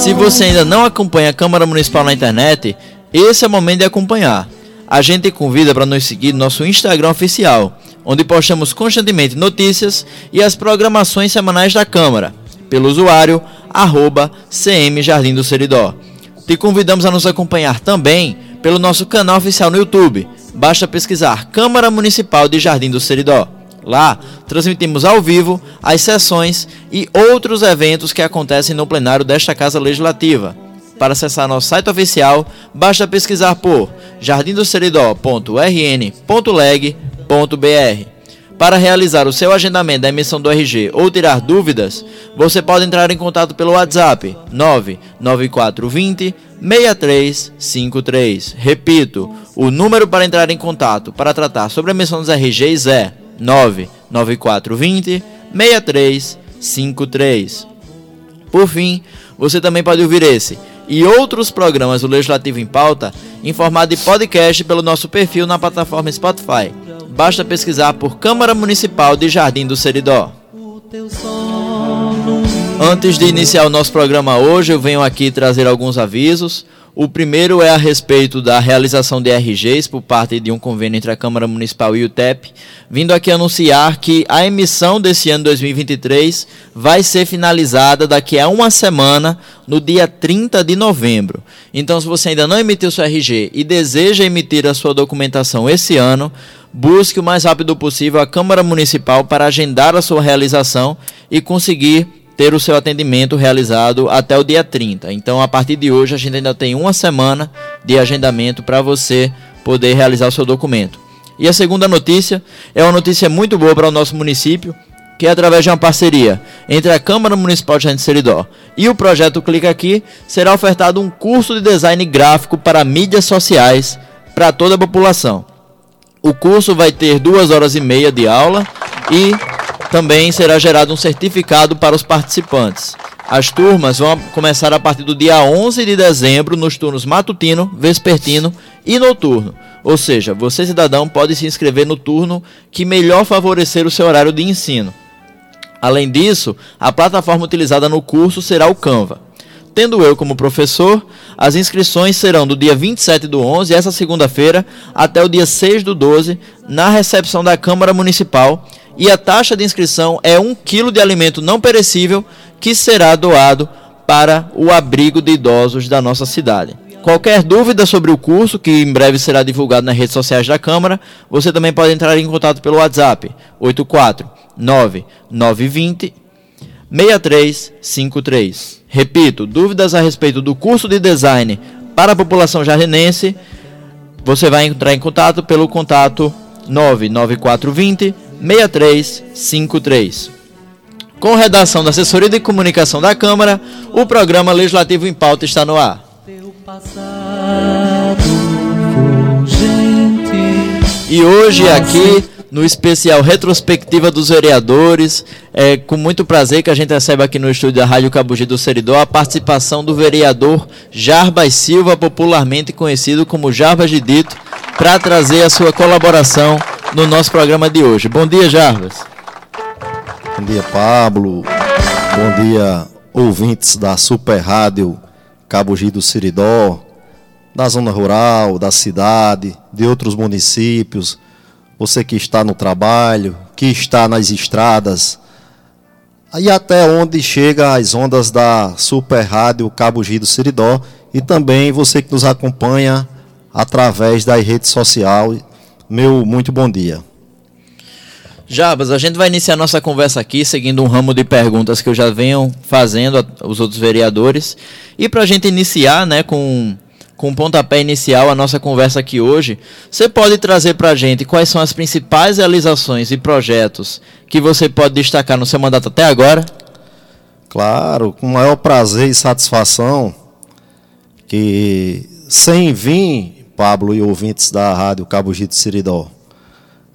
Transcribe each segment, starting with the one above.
Se você ainda não acompanha a Câmara Municipal na internet, esse é o momento de acompanhar. A gente convida para nos seguir no nosso Instagram oficial, onde postamos constantemente notícias e as programações semanais da Câmara, pelo usuário arroba CM Jardim do Seridó. Te convidamos a nos acompanhar também pelo nosso canal oficial no YouTube. Basta pesquisar Câmara Municipal de Jardim do Seridó. Lá, transmitimos ao vivo as sessões e outros eventos que acontecem no plenário desta Casa Legislativa. Para acessar nosso site oficial, basta pesquisar por jardimdoceridó.rn.leg.br. Para realizar o seu agendamento da emissão do RG ou tirar dúvidas, você pode entrar em contato pelo WhatsApp 99420 6353. Repito, o número para entrar em contato para tratar sobre a emissão dos RGs é 99420 6353. Por fim, você também pode ouvir esse e outros programas do Legislativo em Pauta em formato de podcast pelo nosso perfil na plataforma Spotify. Basta pesquisar por Câmara Municipal de Jardim do Seridó. Antes de iniciar o nosso programa hoje, eu venho aqui trazer alguns avisos. O primeiro é a respeito da realização de RGs por parte de um convênio entre a Câmara Municipal e o TEP, vindo aqui anunciar que a emissão desse ano 2023 vai ser finalizada daqui a uma semana, no dia 30 de novembro. Então, se você ainda não emitiu seu RG e deseja emitir a sua documentação esse ano, busque o mais rápido possível a Câmara Municipal para agendar a sua realização e conseguir ter o seu atendimento realizado até o dia 30. Então, a partir de hoje, a gente ainda tem uma semana de agendamento para você poder realizar o seu documento. E a segunda notícia é uma notícia muito boa para o nosso município, que é através de uma parceria entre a Câmara Municipal de Gente Seridó e o projeto Clica Aqui, será ofertado um curso de design gráfico para mídias sociais para toda a população. O curso vai ter duas horas e meia de aula e também será gerado um certificado para os participantes. As turmas vão começar a partir do dia 11 de dezembro nos turnos matutino, vespertino e noturno. Ou seja, você cidadão pode se inscrever no turno que melhor favorecer o seu horário de ensino. Além disso, a plataforma utilizada no curso será o Canva. Tendo eu como professor, as inscrições serão do dia 27 do 11, essa segunda-feira, até o dia 6 do 12, na recepção da Câmara Municipal e a taxa de inscrição é um quilo de alimento não perecível que será doado para o abrigo de idosos da nossa cidade. Qualquer dúvida sobre o curso, que em breve será divulgado nas redes sociais da Câmara, você também pode entrar em contato pelo WhatsApp 849-920 6353. Repito, dúvidas a respeito do curso de design para a população jardinense, você vai entrar em contato pelo contato 99420 6353. Com redação da Assessoria de Comunicação da Câmara, o programa Legislativo em Pauta está no ar. E hoje aqui no especial retrospectiva dos vereadores, é com muito prazer que a gente recebe aqui no estúdio da Rádio Cabugi do Seridó a participação do vereador Jarbas Silva, popularmente conhecido como Jarbas de Dito, para trazer a sua colaboração no nosso programa de hoje. Bom dia, Jarbas. Bom dia, Pablo. Bom dia, ouvintes da Super Rádio Cabugi do Siridó, da zona rural, da cidade, de outros municípios. Você que está no trabalho, que está nas estradas, aí até onde chega as ondas da Super Rádio Cabugi do Siridó e também você que nos acompanha através das redes sociais meu muito bom dia. Jabas, a gente vai iniciar nossa conversa aqui seguindo um ramo de perguntas que eu já venho fazendo aos outros vereadores. E para a gente iniciar né, com, com o pontapé inicial a nossa conversa aqui hoje, você pode trazer para a gente quais são as principais realizações e projetos que você pode destacar no seu mandato até agora? Claro, com maior prazer e satisfação que sem vir Pablo e ouvintes da Rádio Cabo Gito Siridó.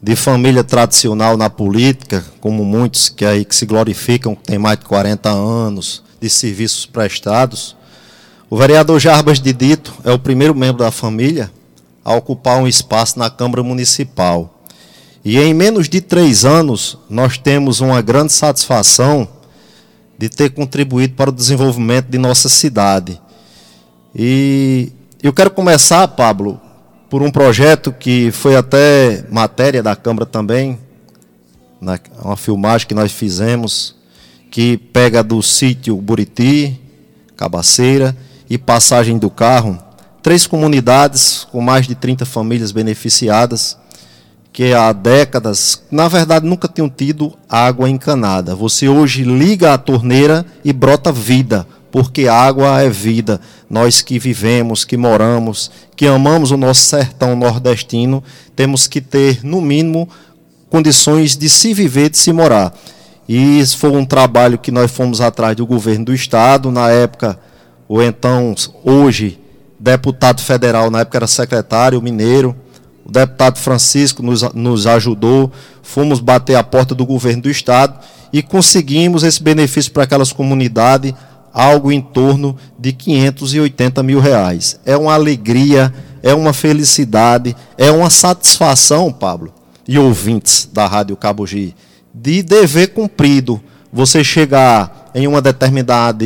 De família tradicional na política, como muitos que aí que se glorificam, que tem mais de 40 anos de serviços prestados, o vereador Jarbas de Dito é o primeiro membro da família a ocupar um espaço na Câmara Municipal. E em menos de três anos, nós temos uma grande satisfação de ter contribuído para o desenvolvimento de nossa cidade. E eu quero começar, Pablo, por um projeto que foi até matéria da Câmara também, uma filmagem que nós fizemos, que pega do sítio Buriti, Cabaceira e Passagem do Carro, três comunidades com mais de 30 famílias beneficiadas, que há décadas, na verdade, nunca tinham tido água encanada. Você hoje liga a torneira e brota vida, porque água é vida. Nós que vivemos, que moramos, que amamos o nosso sertão nordestino, temos que ter, no mínimo, condições de se viver, de se morar. E isso foi um trabalho que nós fomos atrás do governo do estado, na época, o então, hoje, deputado federal, na época era secretário mineiro, o deputado Francisco nos, nos ajudou, fomos bater a porta do governo do estado e conseguimos esse benefício para aquelas comunidades, algo em torno de 580 mil reais. É uma alegria, é uma felicidade, é uma satisfação, Pablo, e ouvintes da Rádio Cabugi, de dever cumprido. Você chegar em uma determinada,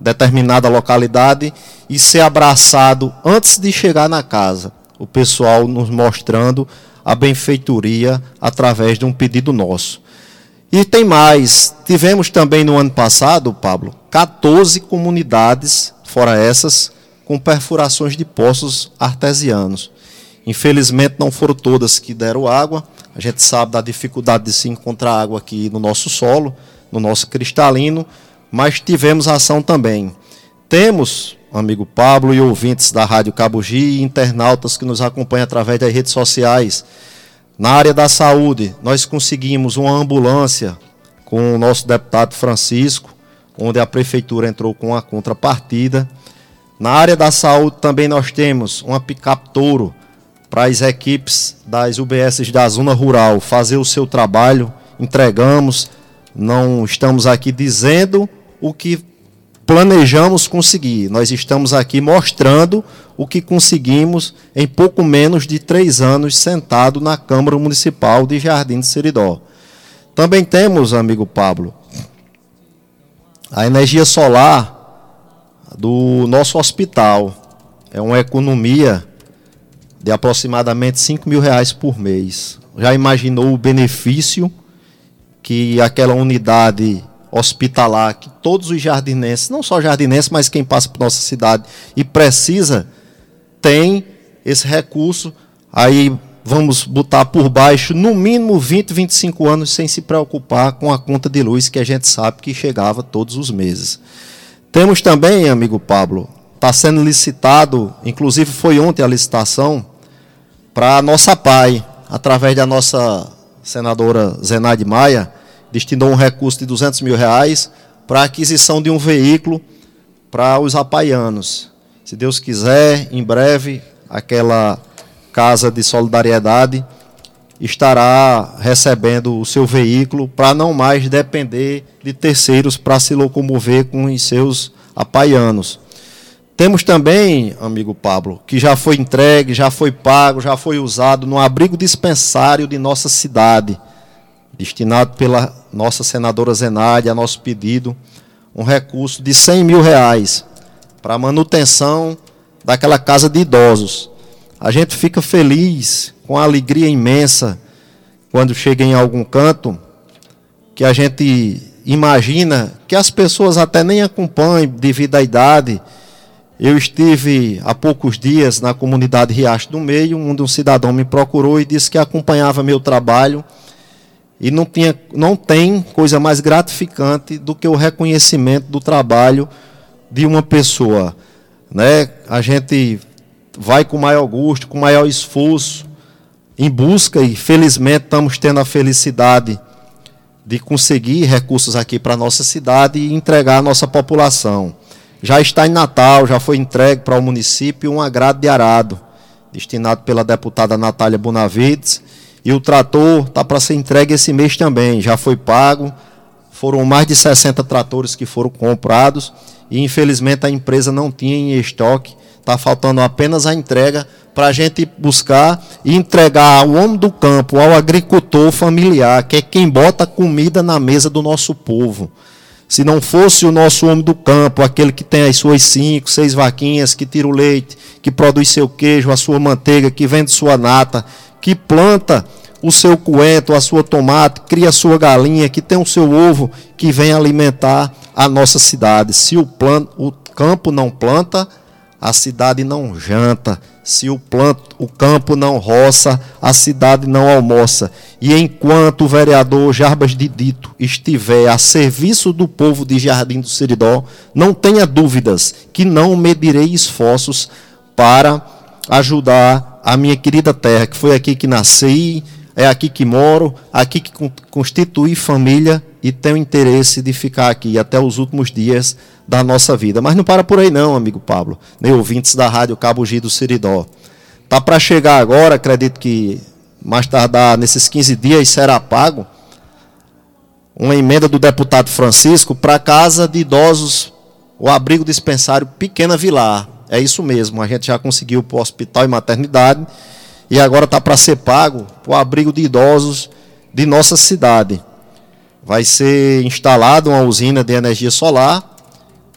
determinada localidade e ser abraçado antes de chegar na casa o pessoal nos mostrando a benfeitoria através de um pedido nosso. E tem mais, tivemos também no ano passado, Pablo, 14 comunidades, fora essas, com perfurações de poços artesianos. Infelizmente não foram todas que deram água. A gente sabe da dificuldade de se encontrar água aqui no nosso solo, no nosso cristalino, mas tivemos ação também. Temos amigo Pablo e ouvintes da Rádio Cabugi e internautas que nos acompanham através das redes sociais. Na área da saúde, nós conseguimos uma ambulância com o nosso deputado Francisco, onde a prefeitura entrou com a contrapartida. Na área da saúde também nós temos uma picape touro para as equipes das UBS da zona rural fazer o seu trabalho, entregamos, não estamos aqui dizendo o que planejamos conseguir. Nós estamos aqui mostrando o que conseguimos em pouco menos de três anos sentado na Câmara Municipal de Jardim de Seridó. Também temos, amigo Pablo, a energia solar do nosso hospital. É uma economia de aproximadamente 5 mil reais por mês. Já imaginou o benefício que aquela unidade hospitalar que todos os jardinenses, não só jardinenses, mas quem passa por nossa cidade e precisa, tem esse recurso. Aí vamos botar por baixo no mínimo 20, 25 anos sem se preocupar com a conta de luz que a gente sabe que chegava todos os meses. Temos também, amigo Pablo, está sendo licitado, inclusive foi ontem a licitação, para a nossa PAI, através da nossa senadora Zenaide Maia, destinou um recurso de 200 mil reais para a aquisição de um veículo para os apaianos. Se Deus quiser, em breve, aquela casa de solidariedade estará recebendo o seu veículo para não mais depender de terceiros para se locomover com os seus apaianos. Temos também, amigo Pablo, que já foi entregue, já foi pago, já foi usado no abrigo dispensário de nossa cidade destinado pela nossa senadora Zenádia, a nosso pedido, um recurso de 100 mil reais para a manutenção daquela casa de idosos. A gente fica feliz, com alegria imensa, quando chega em algum canto, que a gente imagina que as pessoas até nem acompanham devido à idade. Eu estive há poucos dias na comunidade Riacho do Meio, onde um cidadão me procurou e disse que acompanhava meu trabalho e não, tinha, não tem coisa mais gratificante do que o reconhecimento do trabalho de uma pessoa. Né? A gente vai com maior gosto, com maior esforço, em busca, e felizmente estamos tendo a felicidade de conseguir recursos aqui para a nossa cidade e entregar à nossa população. Já está em Natal, já foi entregue para o município um agrado de arado, destinado pela deputada Natália Bonavides e o trator está para ser entregue esse mês também, já foi pago. Foram mais de 60 tratores que foram comprados e infelizmente a empresa não tinha em estoque. Está faltando apenas a entrega para a gente buscar e entregar ao homem do campo, ao agricultor familiar, que é quem bota comida na mesa do nosso povo. Se não fosse o nosso homem do campo, aquele que tem as suas cinco, seis vaquinhas, que tira o leite, que produz seu queijo, a sua manteiga, que vende sua nata, que planta o seu coentro, a sua tomate, cria a sua galinha, que tem o seu ovo, que vem alimentar a nossa cidade. Se o, o campo não planta, a cidade não janta. Se o, planto, o campo não roça, a cidade não almoça. E enquanto o vereador Jarbas de Dito estiver a serviço do povo de Jardim do Seridó, não tenha dúvidas que não medirei esforços para ajudar a minha querida terra, que foi aqui que nasci, é aqui que moro, aqui que constitui família e tenho interesse de ficar aqui até os últimos dias da nossa vida. Mas não para por aí não, amigo Pablo, nem ouvintes da Rádio Cabo G do Seridó. Tá para chegar agora, acredito que mais tardar nesses 15 dias será pago uma emenda do deputado Francisco para casa de idosos, o abrigo dispensário Pequena Vilar. É isso mesmo, a gente já conseguiu para o hospital e maternidade e agora está para ser pago o abrigo de idosos de nossa cidade. Vai ser instalada uma usina de energia solar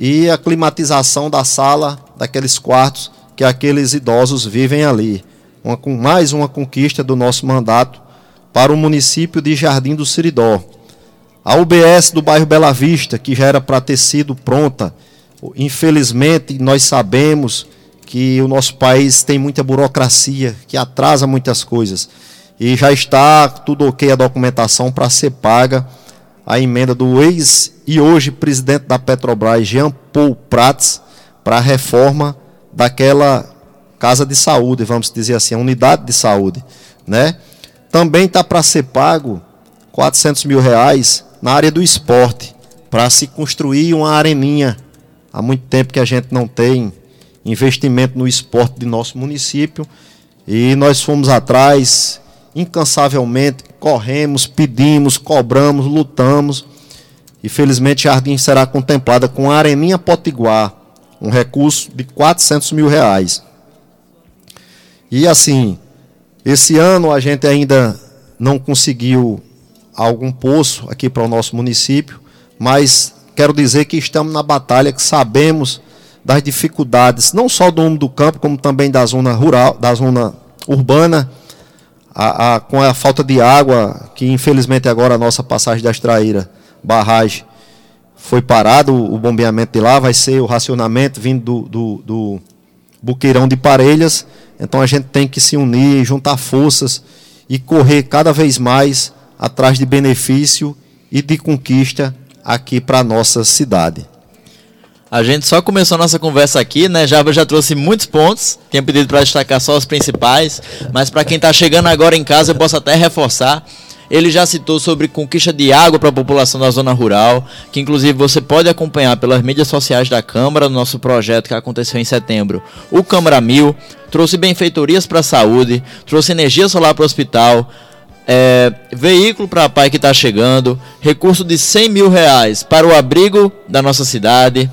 e a climatização da sala daqueles quartos que aqueles idosos vivem ali. Uma, mais uma conquista do nosso mandato para o município de Jardim do Siridó. A UBS do bairro Bela Vista, que já era para ter sido pronta, infelizmente nós sabemos que o nosso país tem muita burocracia, que atrasa muitas coisas. E já está tudo ok a documentação para ser paga a emenda do ex e hoje presidente da Petrobras, Jean Paul Prats, para a reforma daquela casa de saúde, vamos dizer assim, a unidade de saúde. Né? Também está para ser pago 400 mil reais na área do esporte, para se construir uma areninha. Há muito tempo que a gente não tem investimento no esporte de nosso município. E nós fomos atrás, incansavelmente, corremos, pedimos, cobramos, lutamos. E felizmente Jardim será contemplada com a Areninha Potiguar, um recurso de 400 mil reais. E assim, esse ano a gente ainda não conseguiu algum poço aqui para o nosso município, mas quero dizer que estamos na batalha, que sabemos das dificuldades, não só do mundo do campo, como também da zona rural, da zona urbana, a, a, com a falta de água, que infelizmente agora a nossa passagem da extraíra, barragem, foi parado o bombeamento de lá, vai ser o racionamento vindo do, do, do buqueirão de Parelhas. Então a gente tem que se unir, juntar forças e correr cada vez mais atrás de benefício e de conquista aqui para a nossa cidade. A gente só começou a nossa conversa aqui, né? Java já trouxe muitos pontos. Tinha pedido para destacar só os principais, mas para quem está chegando agora em casa, eu posso até reforçar. Ele já citou sobre conquista de água para a população da zona rural, que inclusive você pode acompanhar pelas mídias sociais da Câmara, no nosso projeto que aconteceu em setembro. O Câmara Mil trouxe benfeitorias para a saúde, trouxe energia solar para o hospital, é, veículo para pai que está chegando, recurso de 100 mil reais para o abrigo da nossa cidade,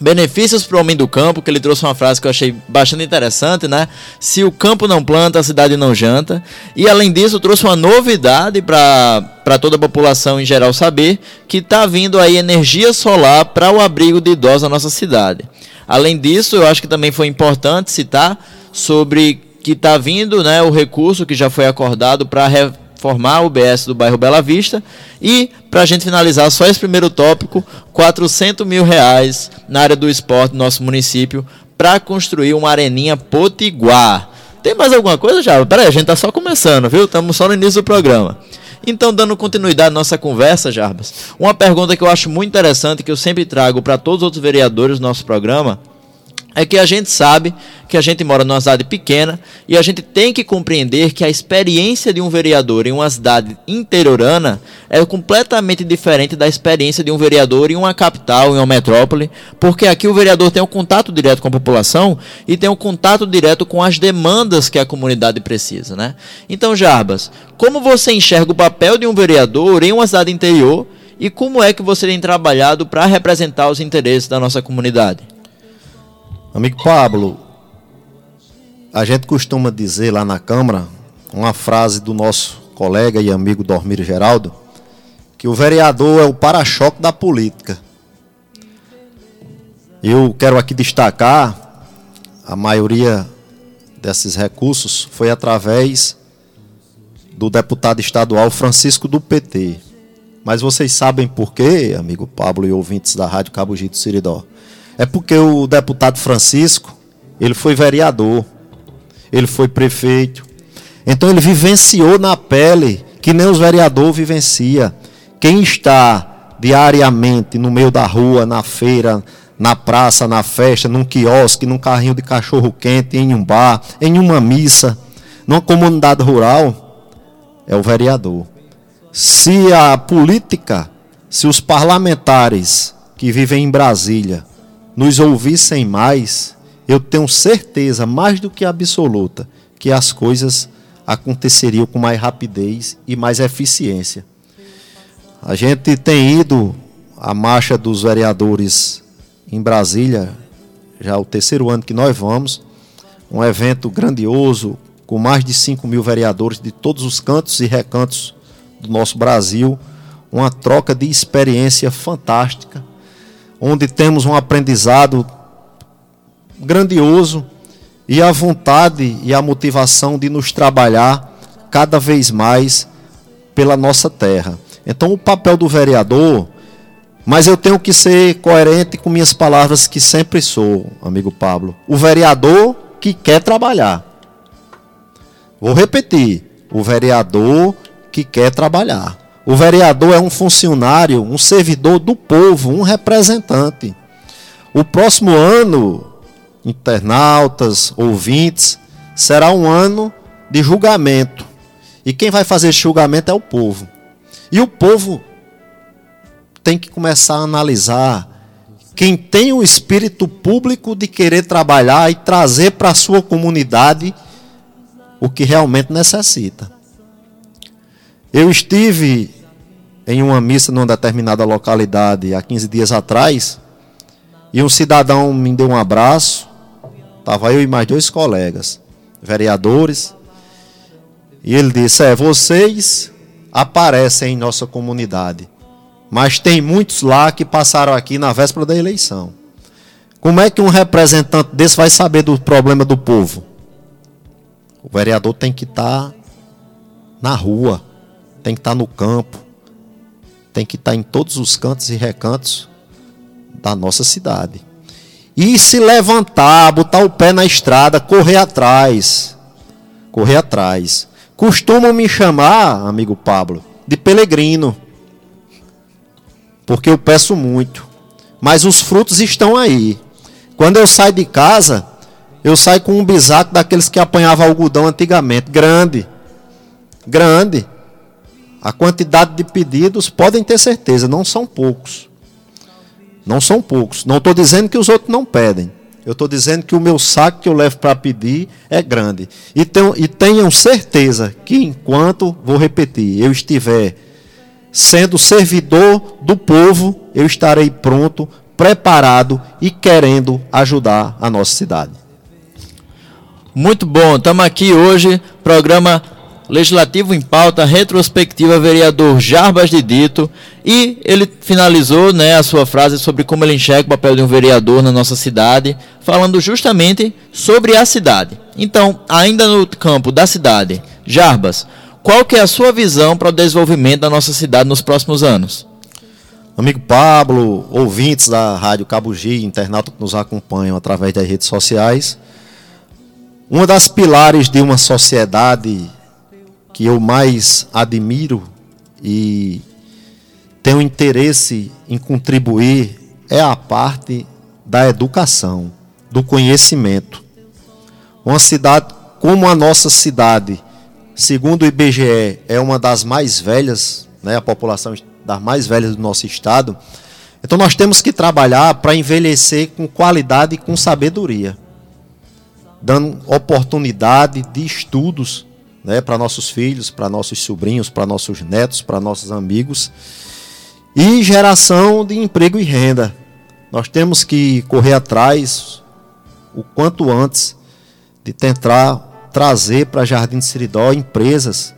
Benefícios para o homem do campo, que ele trouxe uma frase que eu achei bastante interessante, né? Se o campo não planta, a cidade não janta. E além disso, trouxe uma novidade para toda a população em geral saber, que está vindo aí energia solar para o abrigo de idosos na nossa cidade. Além disso, eu acho que também foi importante citar sobre que está vindo né, o recurso que já foi acordado para formar o BS do bairro Bela Vista. E, para a gente finalizar só esse primeiro tópico, 400 mil reais na área do esporte do nosso município para construir uma areninha potiguar. Tem mais alguma coisa, já? Peraí, a gente tá só começando, viu? Estamos só no início do programa. Então, dando continuidade à nossa conversa, Jarbas, uma pergunta que eu acho muito interessante, que eu sempre trago para todos os outros vereadores do nosso programa, é que a gente sabe que a gente mora numa cidade pequena e a gente tem que compreender que a experiência de um vereador em uma cidade interiorana é completamente diferente da experiência de um vereador em uma capital, em uma metrópole, porque aqui o vereador tem um contato direto com a população e tem um contato direto com as demandas que a comunidade precisa, né? Então, Jarbas, como você enxerga o papel de um vereador em uma cidade interior e como é que você tem trabalhado para representar os interesses da nossa comunidade? Amigo Pablo, a gente costuma dizer lá na Câmara uma frase do nosso colega e amigo Dormir Geraldo, que o vereador é o para-choque da política. Eu quero aqui destacar a maioria desses recursos foi através do deputado estadual Francisco do PT. Mas vocês sabem por quê, amigo Pablo e ouvintes da Rádio Cabo Gito Siridó? É porque o deputado Francisco, ele foi vereador, ele foi prefeito. Então ele vivenciou na pele que nem os vereadores vivencia. Quem está diariamente no meio da rua, na feira, na praça, na festa, num quiosque, num carrinho de cachorro quente, em um bar, em uma missa, numa comunidade rural, é o vereador. Se a política, se os parlamentares que vivem em Brasília nos ouvissem mais, eu tenho certeza, mais do que absoluta, que as coisas aconteceriam com mais rapidez e mais eficiência. A gente tem ido à marcha dos vereadores em Brasília, já é o terceiro ano que nós vamos, um evento grandioso, com mais de 5 mil vereadores de todos os cantos e recantos do nosso Brasil, uma troca de experiência fantástica, onde temos um aprendizado grandioso e a vontade e a motivação de nos trabalhar cada vez mais pela nossa terra. Então, o papel do vereador mas eu tenho que ser coerente com minhas palavras que sempre sou, amigo Pablo. O vereador que quer trabalhar. Vou repetir. O vereador que quer trabalhar. O vereador é um funcionário, um servidor do povo, um representante. O próximo ano, internautas, ouvintes, será um ano de julgamento. E quem vai fazer esse julgamento é o povo. E o povo tem que começar a analisar quem tem o espírito público de querer trabalhar e trazer para a sua comunidade o que realmente necessita. Eu estive em uma missa numa determinada localidade há 15 dias atrás e um cidadão me deu um abraço. Estava eu e mais dois colegas, vereadores, e ele disse: É, vocês aparecem em nossa comunidade mas tem muitos lá que passaram aqui na véspera da eleição. Como é que um representante desse vai saber do problema do povo? O vereador tem que estar tá na rua, tem que estar tá no campo, tem que estar tá em todos os cantos e recantos da nossa cidade. E se levantar, botar o pé na estrada, correr atrás. Correr atrás. Costumam me chamar, amigo Pablo, de peregrino porque eu peço muito. Mas os frutos estão aí. Quando eu saio de casa, eu saio com um bisaco daqueles que apanhavam algodão antigamente, grande. Grande. A quantidade de pedidos, podem ter certeza, não são poucos. Não são poucos. Não estou dizendo que os outros não pedem. Eu estou dizendo que o meu saco que eu levo para pedir é grande. E, tenham, e tenham certeza que enquanto, vou repetir, eu estiver sendo servidor do povo, eu estarei pronto, preparado e querendo ajudar a nossa cidade. Muito bom, estamos aqui hoje, programa Legislativo em Pauta, retrospectiva vereador Jarbas de Dito, e ele finalizou né, a sua frase sobre como ele enxerga o papel de um vereador na nossa cidade, falando justamente sobre a cidade. Então, ainda no campo da cidade, Jarbas, qual que é a sua visão para o desenvolvimento da nossa cidade nos próximos anos? Amigo Pablo, ouvintes da Rádio Cabugi, internautas que nos acompanham através das redes sociais, uma das pilares de uma sociedade que eu mais admiro e tenho interesse em contribuir é a parte da educação, do conhecimento. Uma cidade como a nossa cidade, segundo o IBGE, é uma das mais velhas, né, a população das mais velhas do nosso estado. Então nós temos que trabalhar para envelhecer com qualidade e com sabedoria, dando oportunidade de estudos né, para nossos filhos, para nossos sobrinhos, para nossos netos, para nossos amigos e geração de emprego e renda. Nós temos que correr atrás o quanto antes de tentar trazer para Jardim de Siridó empresas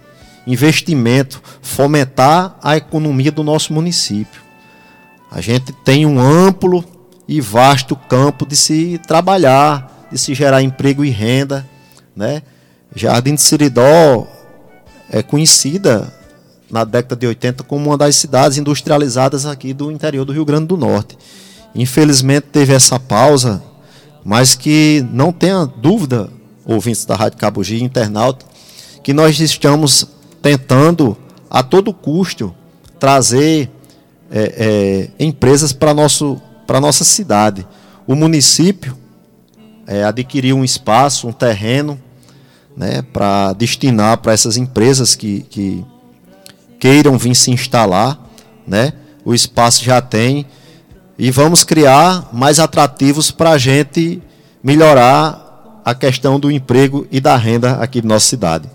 investimento, fomentar a economia do nosso município. A gente tem um amplo e vasto campo de se trabalhar, de se gerar emprego e renda, né? Jardim de Siridó é conhecida na década de 80 como uma das cidades industrializadas aqui do interior do Rio Grande do Norte. Infelizmente teve essa pausa, mas que não tenha dúvida, ouvintes da Rádio Cabugi, internauta, que nós estamos tentando a todo custo trazer é, é, empresas para a nossa cidade. O município é, adquiriu um espaço, um terreno, né, para destinar para essas empresas que, que queiram vir se instalar. Né? O espaço já tem. E vamos criar mais atrativos para a gente melhorar a questão do emprego e da renda aqui na nossa cidade.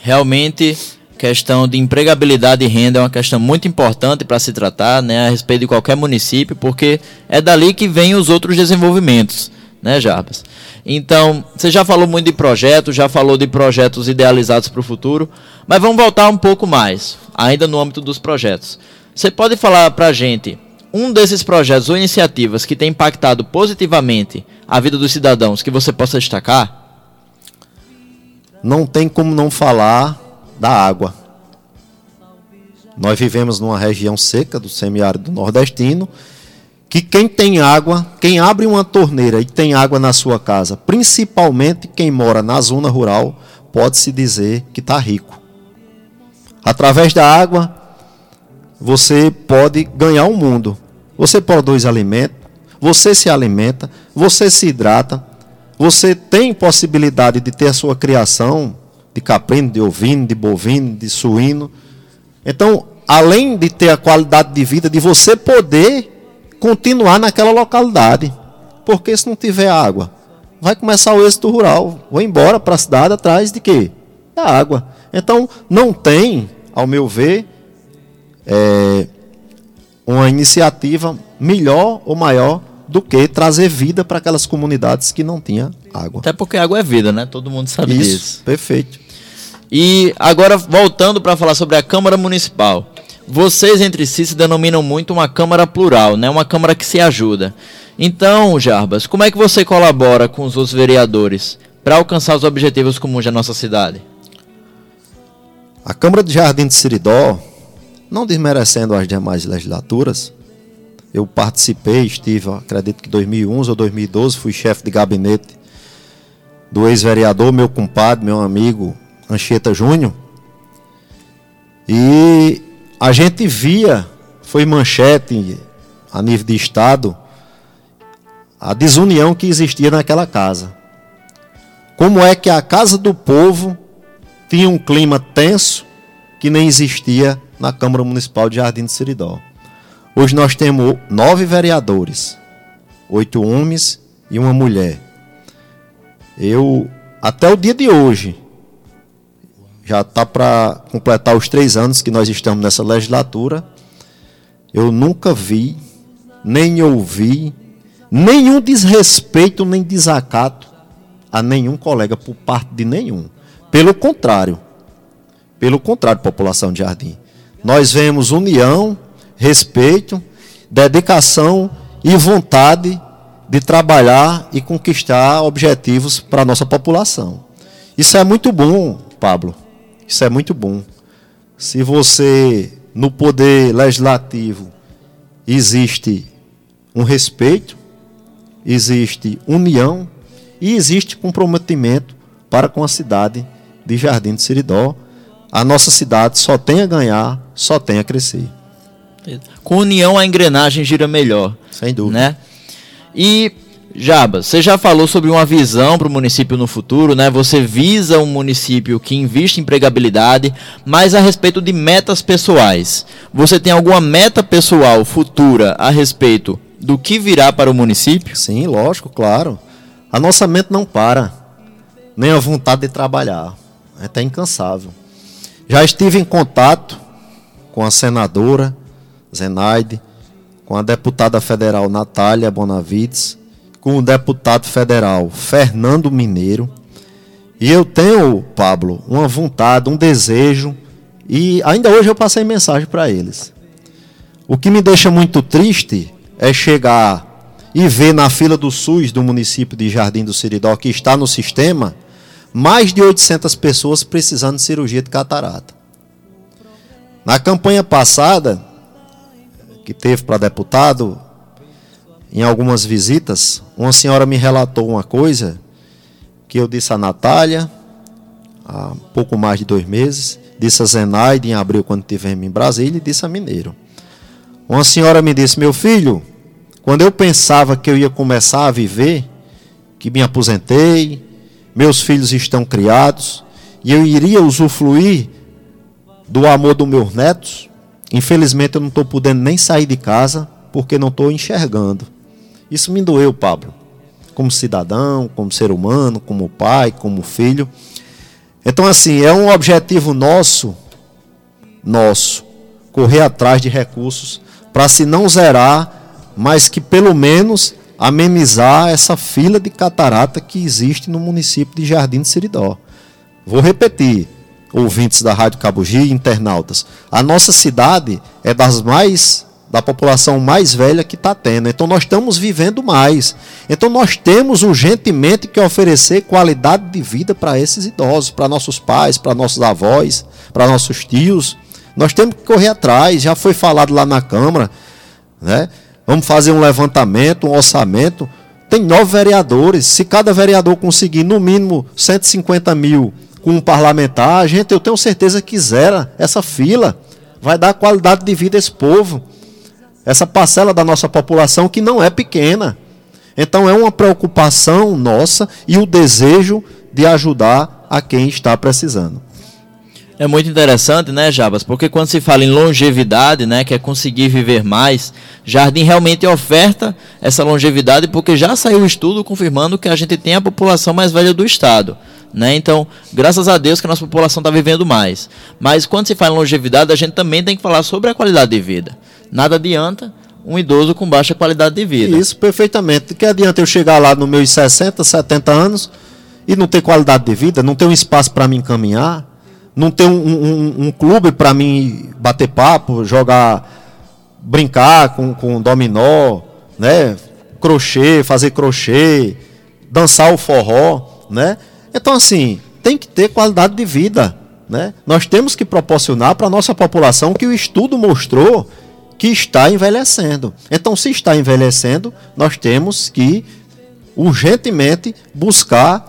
Realmente questão de empregabilidade e renda é uma questão muito importante para se tratar, né, a respeito de qualquer município, porque é dali que vem os outros desenvolvimentos, né, Jarbas? Então, você já falou muito de projetos, já falou de projetos idealizados para o futuro, mas vamos voltar um pouco mais, ainda no âmbito dos projetos. Você pode falar para a gente um desses projetos ou iniciativas que tem impactado positivamente a vida dos cidadãos que você possa destacar? Não tem como não falar da água. Nós vivemos numa região seca do semiárido nordestino, que quem tem água, quem abre uma torneira e tem água na sua casa, principalmente quem mora na zona rural, pode-se dizer que está rico. Através da água, você pode ganhar o um mundo. Você produz alimento, você se alimenta, você se hidrata, você tem possibilidade de ter a sua criação de caprino, de ovino, de bovino, de suíno. Então, além de ter a qualidade de vida, de você poder continuar naquela localidade. Porque se não tiver água, vai começar o êxito rural. Vou embora para a cidade atrás de quê? Da água. Então, não tem, ao meu ver, é, uma iniciativa melhor ou maior do que trazer vida para aquelas comunidades que não tinham água. Até porque água é vida, né? Todo mundo sabe Isso, disso. Perfeito. E agora voltando para falar sobre a Câmara Municipal. Vocês entre si se denominam muito uma Câmara plural, né? Uma Câmara que se ajuda. Então, Jarbas, como é que você colabora com os outros vereadores para alcançar os objetivos comuns da nossa cidade? A Câmara de Jardim de Siridó, não desmerecendo as demais legislaturas, eu participei, estive, acredito que 2011 ou 2012, fui chefe de gabinete do ex-vereador, meu compadre, meu amigo, Anchieta Júnior. E a gente via, foi manchete a nível de Estado, a desunião que existia naquela casa. Como é que a Casa do Povo tinha um clima tenso que nem existia na Câmara Municipal de Jardim de Seridó. Hoje nós temos nove vereadores, oito homens e uma mulher. Eu, até o dia de hoje, já está para completar os três anos que nós estamos nessa legislatura. Eu nunca vi, nem ouvi, nenhum desrespeito, nem desacato a nenhum colega por parte de nenhum. Pelo contrário, pelo contrário, população de Jardim. Nós vemos união, respeito, dedicação e vontade de trabalhar e conquistar objetivos para a nossa população. Isso é muito bom, Pablo. Isso é muito bom. Se você, no poder legislativo, existe um respeito, existe união e existe comprometimento para com a cidade de Jardim de Siridó, a nossa cidade só tem a ganhar, só tem a crescer. Com união a engrenagem gira melhor. Sem dúvida. Né? E Jaba, você já falou sobre uma visão para o município no futuro, né? Você visa um município que investe em empregabilidade, mas a respeito de metas pessoais. Você tem alguma meta pessoal futura a respeito do que virá para o município? Sim, lógico, claro. A nossa mente não para, nem a vontade de trabalhar. É até incansável. Já estive em contato com a senadora Zenaide, com a deputada federal Natália Bonavides, com o deputado federal Fernando Mineiro E eu tenho, Pablo, uma vontade, um desejo, e ainda hoje eu passei mensagem para eles. O que me deixa muito triste é chegar e ver na fila do SUS do município de Jardim do Siridó, que está no sistema, mais de 800 pessoas precisando de cirurgia de catarata. Na campanha passada, que teve para deputado, em algumas visitas, uma senhora me relatou uma coisa que eu disse a Natália, há pouco mais de dois meses, disse a Zenaide em abril, quando estivemos em Brasília, e disse a Mineiro. Uma senhora me disse: Meu filho, quando eu pensava que eu ia começar a viver, que me aposentei, meus filhos estão criados, e eu iria usufruir do amor dos meus netos, infelizmente eu não estou podendo nem sair de casa porque não estou enxergando. Isso me doeu, Pablo como cidadão, como ser humano, como pai, como filho. Então, assim, é um objetivo nosso, nosso, correr atrás de recursos para se não zerar, mas que pelo menos amenizar essa fila de catarata que existe no município de Jardim de Seridó. Vou repetir, ouvintes da Rádio Cabugi, internautas, a nossa cidade é das mais da população mais velha que está tendo. Então nós estamos vivendo mais. Então nós temos urgentemente que oferecer qualidade de vida para esses idosos, para nossos pais, para nossos avós, para nossos tios. Nós temos que correr atrás. Já foi falado lá na Câmara, né? Vamos fazer um levantamento, um orçamento. Tem nove vereadores. Se cada vereador conseguir no mínimo 150 mil com um parlamentar, gente, eu tenho certeza que zera essa fila. Vai dar qualidade de vida a esse povo essa parcela da nossa população que não é pequena. Então é uma preocupação nossa e o desejo de ajudar a quem está precisando. É muito interessante, né, Jabas? Porque quando se fala em longevidade, né, que é conseguir viver mais, Jardim realmente oferta essa longevidade porque já saiu o estudo confirmando que a gente tem a população mais velha do estado. Né? Então, graças a Deus que a nossa população está vivendo mais. Mas quando se fala em longevidade, a gente também tem que falar sobre a qualidade de vida. Nada adianta um idoso com baixa qualidade de vida. Isso, perfeitamente. Que adianta eu chegar lá nos meus 60, 70 anos e não ter qualidade de vida, não ter um espaço para me encaminhar, não ter um, um, um clube para mim bater papo, jogar, brincar com, com dominó, né? crochê, fazer crochê, dançar o forró, né? Então, assim, tem que ter qualidade de vida. Né? Nós temos que proporcionar para a nossa população que o estudo mostrou que está envelhecendo. Então, se está envelhecendo, nós temos que urgentemente buscar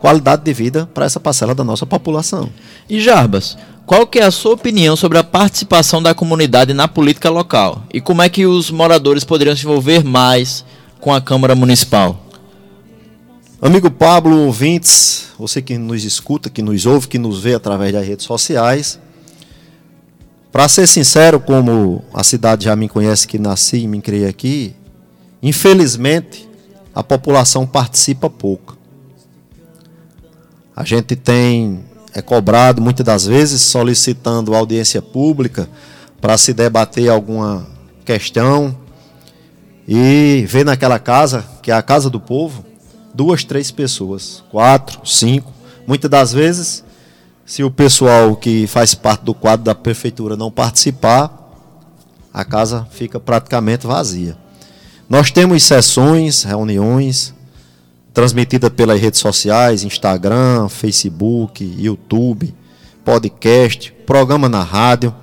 qualidade de vida para essa parcela da nossa população. E Jarbas, qual que é a sua opinião sobre a participação da comunidade na política local? E como é que os moradores poderiam se envolver mais com a Câmara Municipal? Amigo Pablo, ouvintes, você que nos escuta, que nos ouve, que nos vê através das redes sociais, para ser sincero, como a cidade já me conhece que nasci e me criei aqui, infelizmente a população participa pouco. A gente tem é cobrado muitas das vezes solicitando audiência pública para se debater alguma questão e ver naquela casa, que é a casa do povo, duas, três pessoas, quatro, cinco, muitas das vezes se o pessoal que faz parte do quadro da prefeitura não participar, a casa fica praticamente vazia. Nós temos sessões, reuniões, transmitidas pelas redes sociais, Instagram, Facebook, YouTube, podcast, programa na rádio.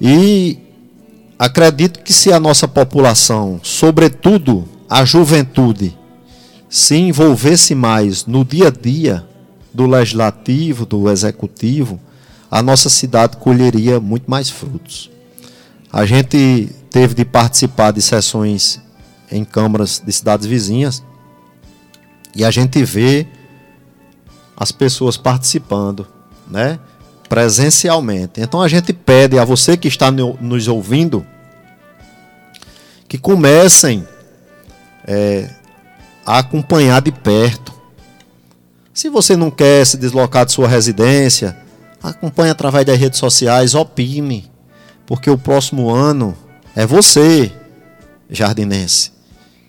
E acredito que se a nossa população, sobretudo a juventude, se envolvesse mais no dia a dia do legislativo, do executivo, a nossa cidade colheria muito mais frutos. A gente teve de participar de sessões em câmaras de cidades vizinhas e a gente vê as pessoas participando, né? Presencialmente. Então a gente pede a você que está nos ouvindo que comecem é, a acompanhar de perto se você não quer se deslocar de sua residência, acompanhe através das redes sociais, opine, porque o próximo ano é você, jardinense,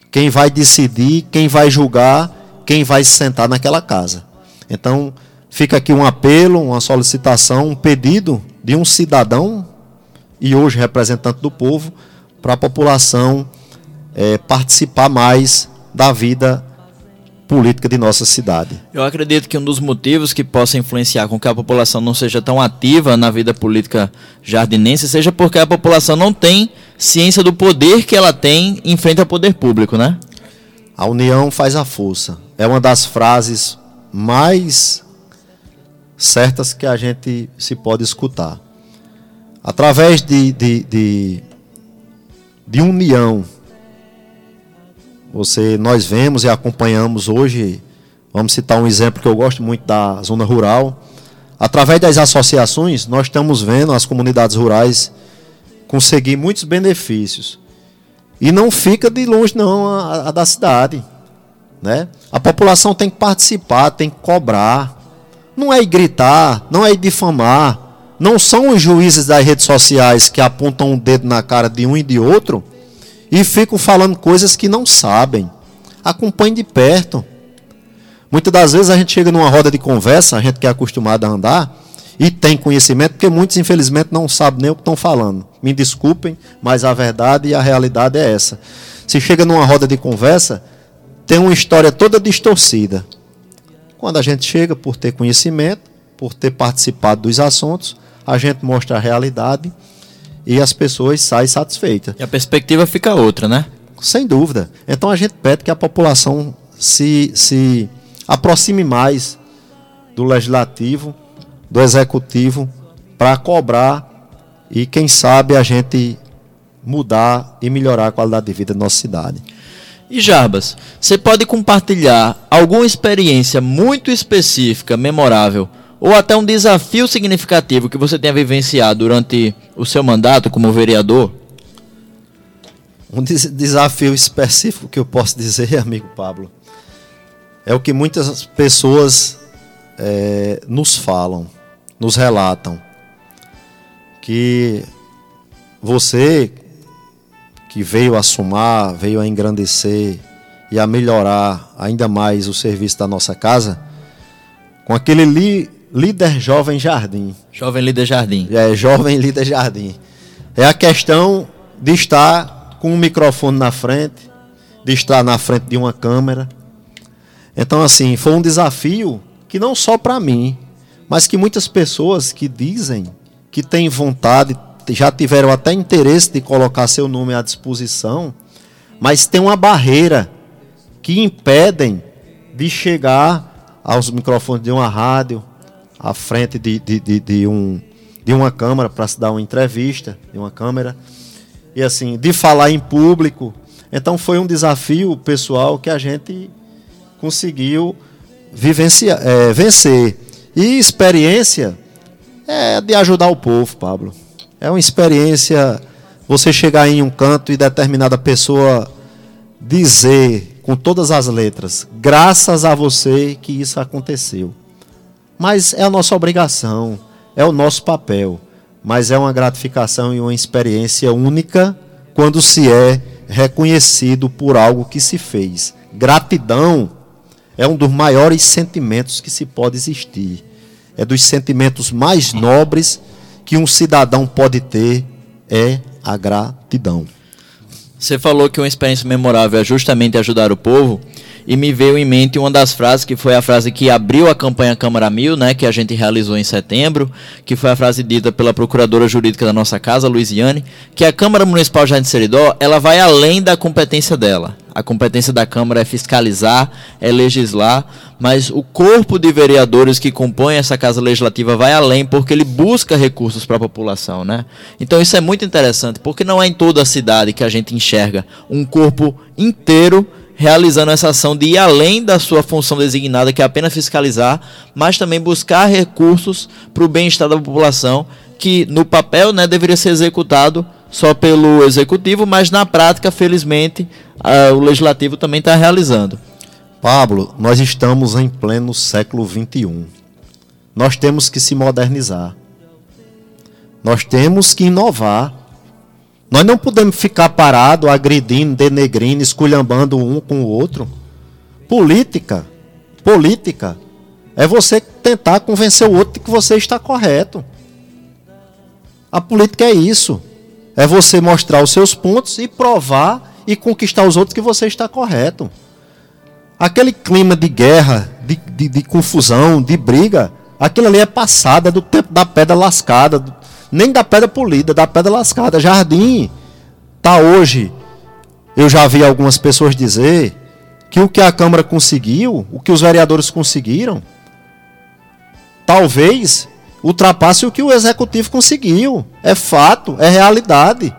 quem vai decidir, quem vai julgar, quem vai se sentar naquela casa. Então, fica aqui um apelo, uma solicitação, um pedido de um cidadão e hoje representante do povo para a população é, participar mais da vida política de nossa cidade. Eu acredito que um dos motivos que possa influenciar com que a população não seja tão ativa na vida política jardinense seja porque a população não tem ciência do poder que ela tem em frente ao poder público, né? A união faz a força. É uma das frases mais certas que a gente se pode escutar. Através de, de, de, de união você, nós vemos e acompanhamos hoje, vamos citar um exemplo que eu gosto muito da zona rural. Através das associações, nós estamos vendo as comunidades rurais conseguir muitos benefícios. E não fica de longe não a, a da cidade, né? A população tem que participar, tem que cobrar. Não é gritar, não é difamar. Não são os juízes das redes sociais que apontam um dedo na cara de um e de outro e ficam falando coisas que não sabem. Acompanhe de perto. Muitas das vezes a gente chega numa roda de conversa, a gente que é acostumado a andar e tem conhecimento, porque muitos infelizmente não sabem nem o que estão falando. Me desculpem, mas a verdade e a realidade é essa. Se chega numa roda de conversa, tem uma história toda distorcida. Quando a gente chega por ter conhecimento, por ter participado dos assuntos, a gente mostra a realidade e as pessoas saem satisfeitas. E a perspectiva fica outra, né? Sem dúvida. Então a gente pede que a população se, se aproxime mais do legislativo, do executivo, para cobrar e, quem sabe, a gente mudar e melhorar a qualidade de vida da nossa cidade. E Jarbas, você pode compartilhar alguma experiência muito específica, memorável, ou até um desafio significativo que você tenha vivenciado durante o seu mandato como vereador? Um des desafio específico que eu posso dizer, amigo Pablo, é o que muitas pessoas é, nos falam, nos relatam. Que você que veio a somar, veio a engrandecer e a melhorar ainda mais o serviço da nossa casa, com aquele li líder jovem jardim. Jovem líder jardim. É, jovem líder jardim. É a questão de estar com um microfone na frente, de estar na frente de uma câmera. Então, assim, foi um desafio que não só para mim, mas que muitas pessoas que dizem que têm vontade, já tiveram até interesse de colocar seu nome à disposição, mas tem uma barreira que impedem de chegar aos microfones de uma rádio, à frente de, de, de, de um, de uma câmera para se dar uma entrevista, de uma câmera, e assim, de falar em público. Então foi um desafio pessoal que a gente conseguiu vivenciar, é, vencer. E experiência é de ajudar o povo, Pablo. É uma experiência você chegar em um canto e determinada pessoa dizer com todas as letras, graças a você que isso aconteceu. Mas é a nossa obrigação, é o nosso papel. Mas é uma gratificação e uma experiência única quando se é reconhecido por algo que se fez. Gratidão é um dos maiores sentimentos que se pode existir. É dos sentimentos mais nobres que um cidadão pode ter é a gratidão. Você falou que uma experiência memorável é justamente ajudar o povo e me veio em mente uma das frases que foi a frase que abriu a campanha Câmara Mil, né, que a gente realizou em setembro, que foi a frase dita pela procuradora jurídica da nossa casa, Luiziane, que a Câmara Municipal de Seridó, ela vai além da competência dela. A competência da Câmara é fiscalizar, é legislar, mas o corpo de vereadores que compõe essa Casa Legislativa vai além porque ele busca recursos para a população, né? Então isso é muito interessante, porque não é em toda a cidade que a gente enxerga um corpo inteiro realizando essa ação de ir além da sua função designada, que é apenas fiscalizar, mas também buscar recursos para o bem-estar da população, que no papel né, deveria ser executado só pelo executivo, mas na prática, felizmente, uh, o legislativo também está realizando. Pablo, nós estamos em pleno século XXI. Nós temos que se modernizar. Nós temos que inovar. Nós não podemos ficar parado, agredindo, denegrindo, esculhambando um com o outro. Política, política É você tentar convencer o outro de que você está correto. A política é isso. É você mostrar os seus pontos e provar e conquistar os outros que você está correto. Aquele clima de guerra, de, de, de confusão, de briga, aquilo ali é passada do tempo da pedra lascada, nem da pedra polida, da pedra lascada. Jardim está hoje. Eu já vi algumas pessoas dizer que o que a Câmara conseguiu, o que os vereadores conseguiram, talvez ultrapasse o que o Executivo conseguiu. É fato, é realidade.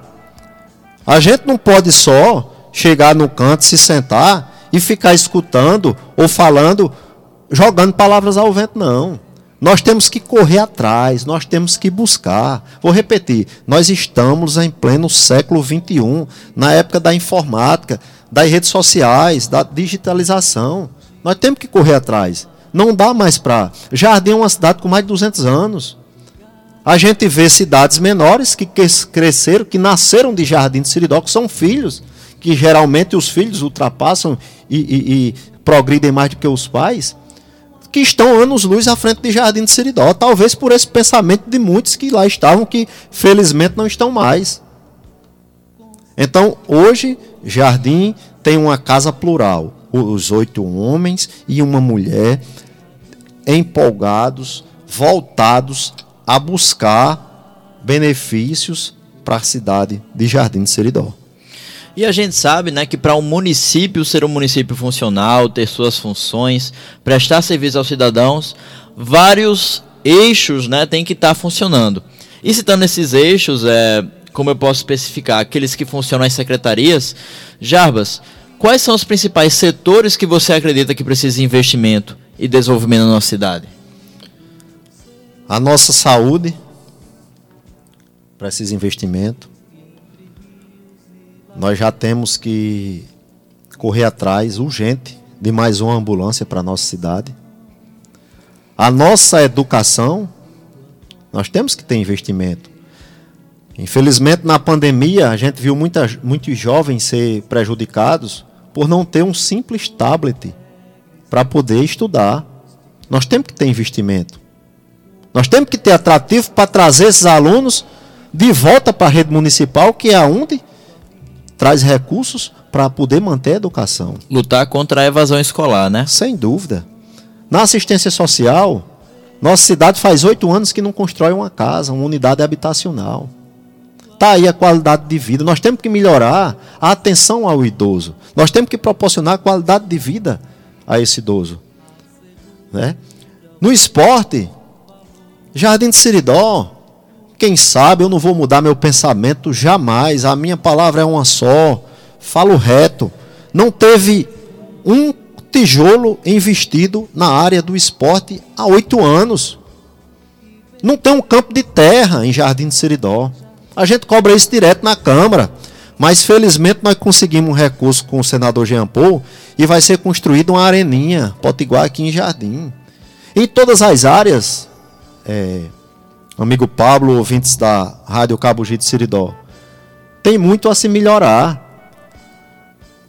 A gente não pode só chegar no canto, se sentar e ficar escutando ou falando, jogando palavras ao vento, não. Nós temos que correr atrás, nós temos que buscar. Vou repetir, nós estamos em pleno século XXI, na época da informática, das redes sociais, da digitalização. Nós temos que correr atrás. Não dá mais para. Jardim é uma cidade com mais de 200 anos. A gente vê cidades menores que cresceram, que nasceram de Jardim de Siridó, que são filhos, que geralmente os filhos ultrapassam e, e, e progridem mais do que os pais que estão anos-luz à frente de Jardim de Seridó. Talvez por esse pensamento de muitos que lá estavam, que felizmente não estão mais. Então, hoje, Jardim tem uma casa plural. Os oito homens e uma mulher empolgados, voltados a buscar benefícios para a cidade de Jardim de Seridó. E a gente sabe né, que para um município ser um município funcional, ter suas funções, prestar serviço aos cidadãos, vários eixos né, têm que estar tá funcionando. E citando esses eixos, é, como eu posso especificar, aqueles que funcionam nas secretarias, Jarbas, quais são os principais setores que você acredita que precisa de investimento e desenvolvimento na nossa cidade? A nossa saúde precisa de investimento nós já temos que correr atrás urgente de mais uma ambulância para a nossa cidade. A nossa educação, nós temos que ter investimento. Infelizmente, na pandemia, a gente viu muita, muitos jovens ser prejudicados por não ter um simples tablet para poder estudar. Nós temos que ter investimento. Nós temos que ter atrativo para trazer esses alunos de volta para a rede municipal, que é onde traz recursos para poder manter a educação. Lutar contra a evasão escolar, né? Sem dúvida. Na assistência social, nossa cidade faz oito anos que não constrói uma casa, uma unidade habitacional. Está aí a qualidade de vida. Nós temos que melhorar a atenção ao idoso. Nós temos que proporcionar qualidade de vida a esse idoso. Né? No esporte, Jardim de Siridó, quem sabe eu não vou mudar meu pensamento jamais. A minha palavra é uma só. Falo reto. Não teve um tijolo investido na área do esporte há oito anos. Não tem um campo de terra em Jardim de Seridó. A gente cobra isso direto na Câmara. Mas felizmente nós conseguimos um recurso com o senador Jean Paul e vai ser construída uma areninha potiguar aqui em Jardim. Em todas as áreas, é, amigo Pablo, ouvintes da Rádio Cabo de Siridó, tem muito a se melhorar.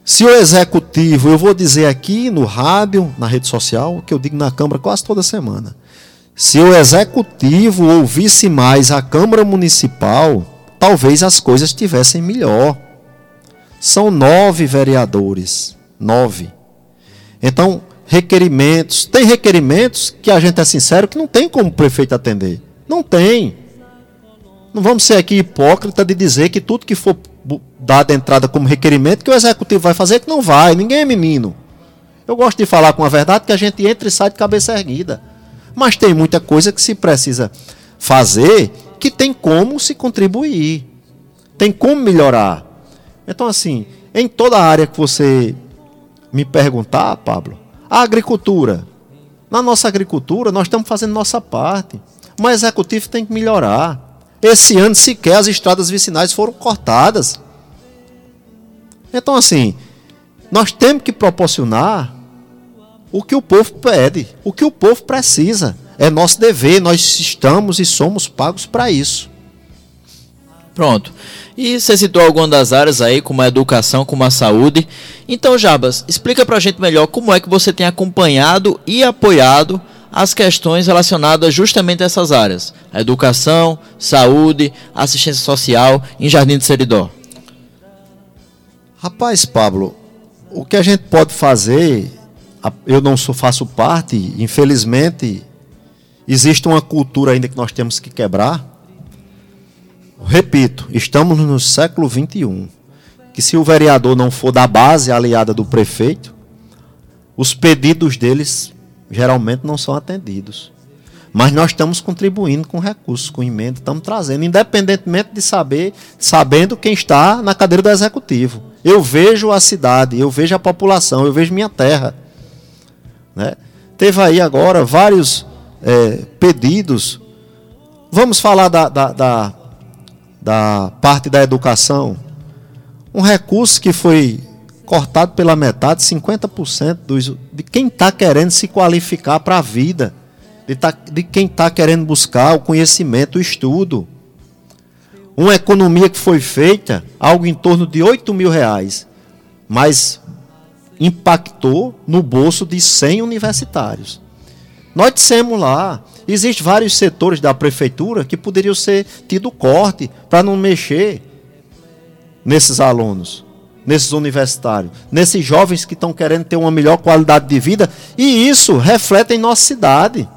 Se o executivo, eu vou dizer aqui no rádio, na rede social, que eu digo na Câmara quase toda semana. Se o executivo ouvisse mais a Câmara Municipal, talvez as coisas estivessem melhor. São nove vereadores. Nove. Então, requerimentos. Tem requerimentos que a gente é sincero que não tem como o prefeito atender. Não tem. Não vamos ser aqui hipócrita de dizer que tudo que for dado entrada como requerimento que o executivo vai fazer, que não vai. Ninguém é menino. Eu gosto de falar com a verdade que a gente entra e sai de cabeça erguida. Mas tem muita coisa que se precisa fazer que tem como se contribuir. Tem como melhorar. Então, assim, em toda a área que você me perguntar, Pablo, a agricultura. Na nossa agricultura, nós estamos fazendo nossa parte mas o executivo tem que melhorar. Esse ano sequer as estradas vicinais foram cortadas. Então, assim, nós temos que proporcionar o que o povo pede, o que o povo precisa. É nosso dever, nós estamos e somos pagos para isso. Pronto. E você citou algumas das áreas aí, como a educação, como a saúde. Então, Jabas, explica para a gente melhor como é que você tem acompanhado e apoiado as questões relacionadas justamente a essas áreas: a educação, saúde, assistência social em Jardim do Seridó? Rapaz, Pablo, o que a gente pode fazer, eu não sou, faço parte, infelizmente, existe uma cultura ainda que nós temos que quebrar. Repito, estamos no século XXI. Que se o vereador não for da base aliada do prefeito, os pedidos deles geralmente não são atendidos. Mas nós estamos contribuindo com recursos, com emenda, estamos trazendo, independentemente de saber, sabendo quem está na cadeira do executivo. Eu vejo a cidade, eu vejo a população, eu vejo minha terra. Né? Teve aí agora vários é, pedidos. Vamos falar da, da, da, da parte da educação. Um recurso que foi cortado pela metade, 50% dos, de quem está querendo se qualificar para a vida, de, tá, de quem está querendo buscar o conhecimento, o estudo. Uma economia que foi feita, algo em torno de 8 mil reais, mas impactou no bolso de 100 universitários. Nós dissemos lá, existem vários setores da prefeitura que poderiam ser tido corte para não mexer nesses alunos nesses universitários, nesses jovens que estão querendo ter uma melhor qualidade de vida, e isso reflete em nossa cidade.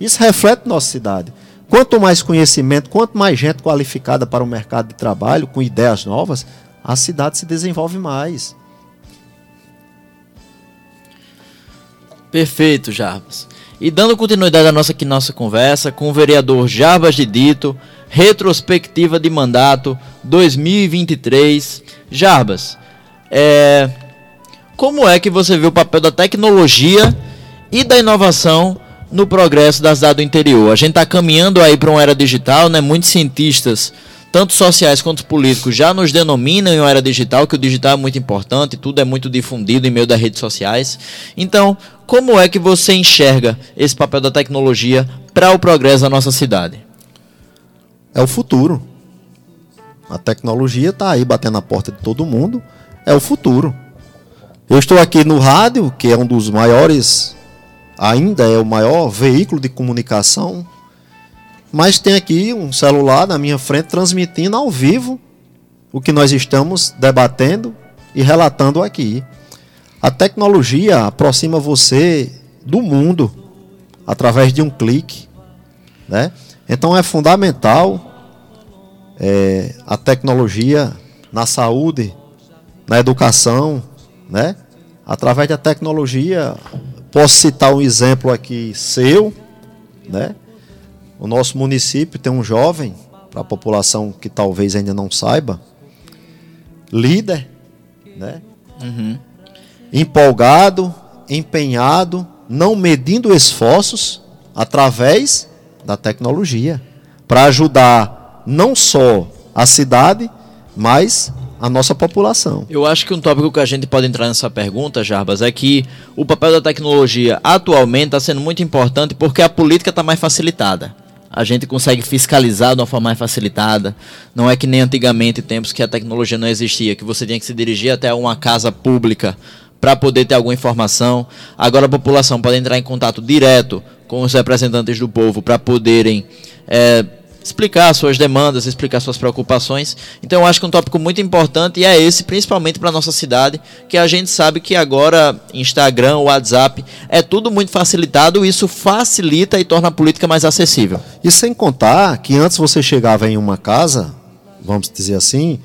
Isso reflete nossa cidade. Quanto mais conhecimento, quanto mais gente qualificada para o mercado de trabalho, com ideias novas, a cidade se desenvolve mais. Perfeito, Jarbas. E dando continuidade à nossa, aqui, nossa conversa com o vereador Jarbas de Dito, retrospectiva de mandato 2023. Jarbas, é, como é que você vê o papel da tecnologia e da inovação no progresso das cidade do interior? A gente está caminhando aí para uma era digital, né? Muitos cientistas, tanto sociais quanto políticos, já nos denominam em uma era digital, que o digital é muito importante, tudo é muito difundido em meio das redes sociais. Então, como é que você enxerga esse papel da tecnologia para o progresso da nossa cidade? É o futuro. A tecnologia está aí batendo na porta de todo mundo. É o futuro. Eu estou aqui no rádio, que é um dos maiores, ainda é o maior veículo de comunicação. Mas tem aqui um celular na minha frente transmitindo ao vivo o que nós estamos debatendo e relatando aqui. A tecnologia aproxima você do mundo através de um clique, né? Então é fundamental é, a tecnologia na saúde, na educação, né? Através da tecnologia, posso citar um exemplo aqui seu, né? O nosso município tem um jovem, para a população que talvez ainda não saiba, líder, né? Uhum. Empolgado, empenhado, não medindo esforços através da tecnologia para ajudar não só a cidade, mas a nossa população. Eu acho que um tópico que a gente pode entrar nessa pergunta, Jarbas, é que o papel da tecnologia atualmente está sendo muito importante porque a política está mais facilitada. A gente consegue fiscalizar de uma forma mais facilitada. Não é que nem antigamente, tempos que a tecnologia não existia, que você tinha que se dirigir até uma casa pública para poder ter alguma informação. Agora a população pode entrar em contato direto com os representantes do povo para poderem é, explicar suas demandas, explicar suas preocupações. Então eu acho que um tópico muito importante e é esse, principalmente para nossa cidade, que a gente sabe que agora Instagram, WhatsApp, é tudo muito facilitado, isso facilita e torna a política mais acessível. E sem contar que antes você chegava em uma casa, vamos dizer assim,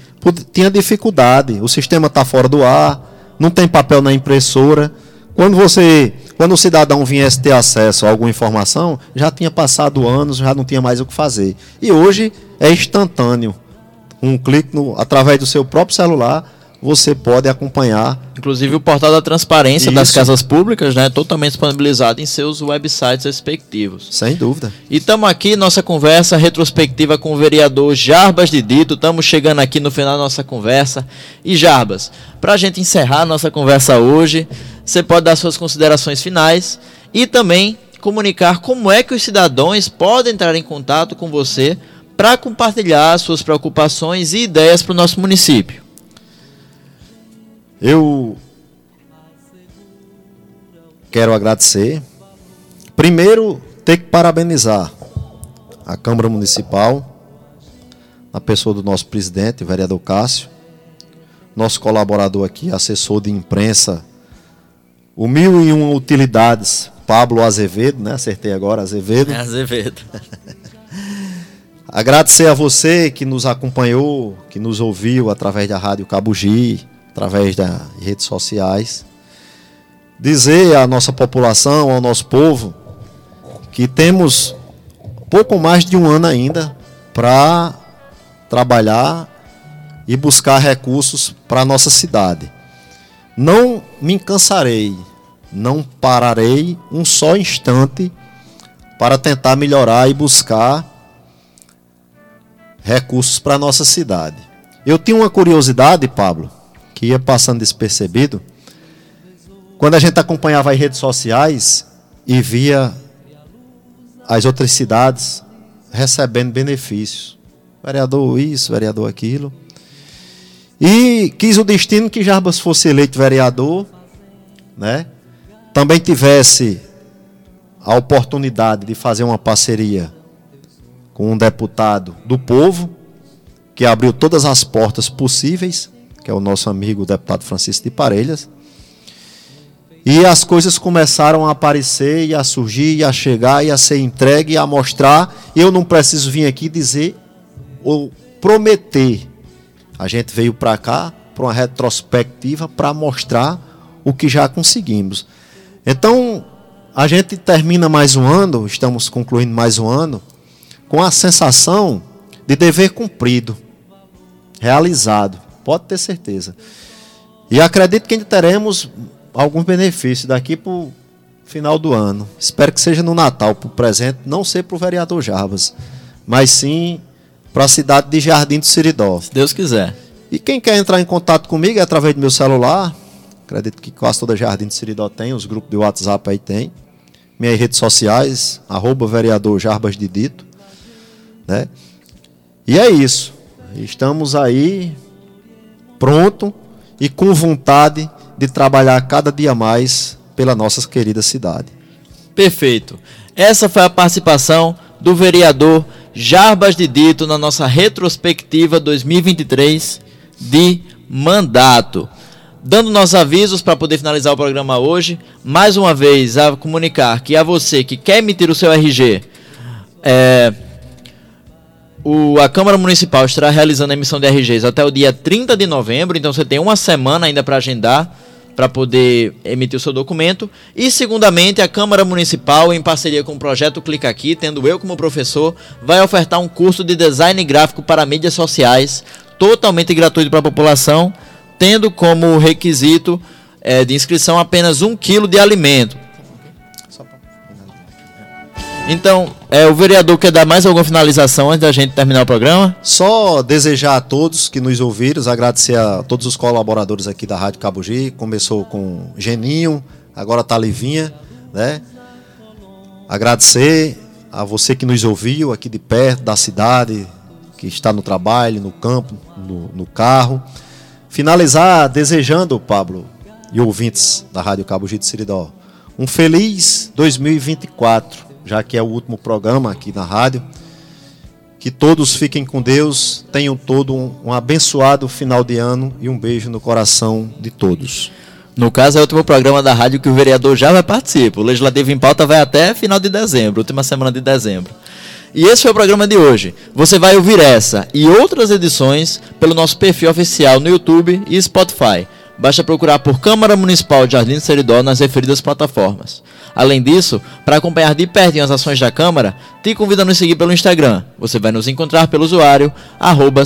tinha dificuldade, o sistema está fora do ar, não tem papel na impressora. Quando você quando o cidadão viesse ter acesso a alguma informação, já tinha passado anos, já não tinha mais o que fazer. E hoje é instantâneo. Um clique no, através do seu próprio celular, você pode acompanhar. Inclusive o portal da transparência Isso. das casas públicas, né, totalmente disponibilizado em seus websites respectivos. Sem dúvida. E estamos aqui nossa conversa retrospectiva com o vereador Jarbas de Dito. Estamos chegando aqui no final da nossa conversa. E Jarbas, para a gente encerrar a nossa conversa hoje, você pode dar suas considerações finais e também comunicar como é que os cidadãos podem entrar em contato com você para compartilhar suas preocupações e ideias para o nosso município. Eu quero agradecer Primeiro, ter que parabenizar a Câmara Municipal, na pessoa do nosso presidente, vereador Cássio, nosso colaborador aqui, assessor de imprensa, o Mil e Uma Utilidades, Pablo Azevedo, né? Acertei agora, Azevedo. É Azevedo. Agradecer a você que nos acompanhou, que nos ouviu através da Rádio Cabugi, através das redes sociais. Dizer à nossa população, ao nosso povo, que temos pouco mais de um ano ainda para trabalhar e buscar recursos para a nossa cidade. Não me cansarei, não pararei um só instante para tentar melhorar e buscar recursos para a nossa cidade. Eu tinha uma curiosidade, Pablo, que ia passando despercebido. Quando a gente acompanhava as redes sociais e via as outras cidades recebendo benefícios. Vereador isso, vereador aquilo. E quis o destino que Jarbas fosse eleito vereador, né? Também tivesse a oportunidade de fazer uma parceria com um deputado do povo, que abriu todas as portas possíveis, que é o nosso amigo o deputado Francisco de Parelhas. E as coisas começaram a aparecer e a surgir, e a chegar, e a ser entregue, e a mostrar. Eu não preciso vir aqui dizer ou prometer. A gente veio para cá para uma retrospectiva para mostrar o que já conseguimos. Então, a gente termina mais um ano, estamos concluindo mais um ano, com a sensação de dever cumprido, realizado, pode ter certeza. E acredito que ainda teremos alguns benefícios daqui para o final do ano. Espero que seja no Natal, para o presente, não ser para o vereador Jarbas, mas sim para a cidade de Jardim do Siridó. Se Deus quiser. E quem quer entrar em contato comigo é através do meu celular. Acredito que quase toda Jardim do Siridó tem, os grupos de WhatsApp aí tem. Minhas redes sociais, arroba vereador Jarbas de Dito. Né? E é isso. Estamos aí pronto e com vontade de trabalhar cada dia mais pela nossa querida cidade. Perfeito. Essa foi a participação do vereador Jarbas de Dito na nossa retrospectiva 2023 de mandato. Dando nossos avisos para poder finalizar o programa hoje, mais uma vez a comunicar que a você que quer emitir o seu RG, é, o, a Câmara Municipal estará realizando a emissão de RGs até o dia 30 de novembro, então você tem uma semana ainda para agendar para poder emitir o seu documento. E, segundamente, a Câmara Municipal, em parceria com o projeto Clica Aqui, tendo eu como professor, vai ofertar um curso de design gráfico para mídias sociais, totalmente gratuito para a população, tendo como requisito é, de inscrição apenas um quilo de alimento. Então, é, o vereador quer dar mais alguma finalização antes da gente terminar o programa? Só desejar a todos que nos ouviram, agradecer a todos os colaboradores aqui da Rádio Cabugi. Começou com Geninho, agora tá Livinha, né? Agradecer a você que nos ouviu aqui de perto da cidade, que está no trabalho, no campo, no, no carro. Finalizar desejando, Pablo, e ouvintes da Rádio Cabugi de Siridó, um feliz 2024 já que é o último programa aqui na rádio. Que todos fiquem com Deus, tenham todo um, um abençoado final de ano e um beijo no coração de todos. No caso, é o último programa da rádio que o vereador já vai participar. O Legislativo em Pauta vai até final de dezembro, última semana de dezembro. E esse foi o programa de hoje. Você vai ouvir essa e outras edições pelo nosso perfil oficial no YouTube e Spotify. Basta procurar por Câmara Municipal de Jardim Seridó nas referidas plataformas. Além disso, para acompanhar de pertinho as ações da Câmara, te convido a nos seguir pelo Instagram. Você vai nos encontrar pelo usuário arroba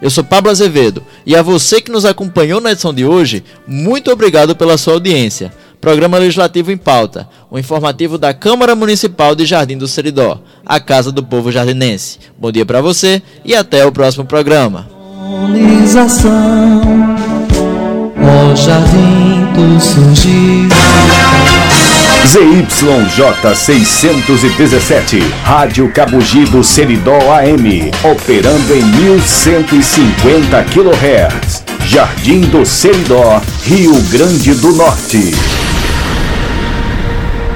Eu sou Pablo Azevedo e a você que nos acompanhou na edição de hoje, muito obrigado pela sua audiência. Programa Legislativo em Pauta, o um informativo da Câmara Municipal de Jardim do Seridó, a casa do povo jardinense. Bom dia para você e até o próximo programa. Ó jardim, tu surgiu. ZYJ617, Rádio Cabugi do Seridó AM, operando em 1150 kHz, Jardim do Seridó, Rio Grande do Norte.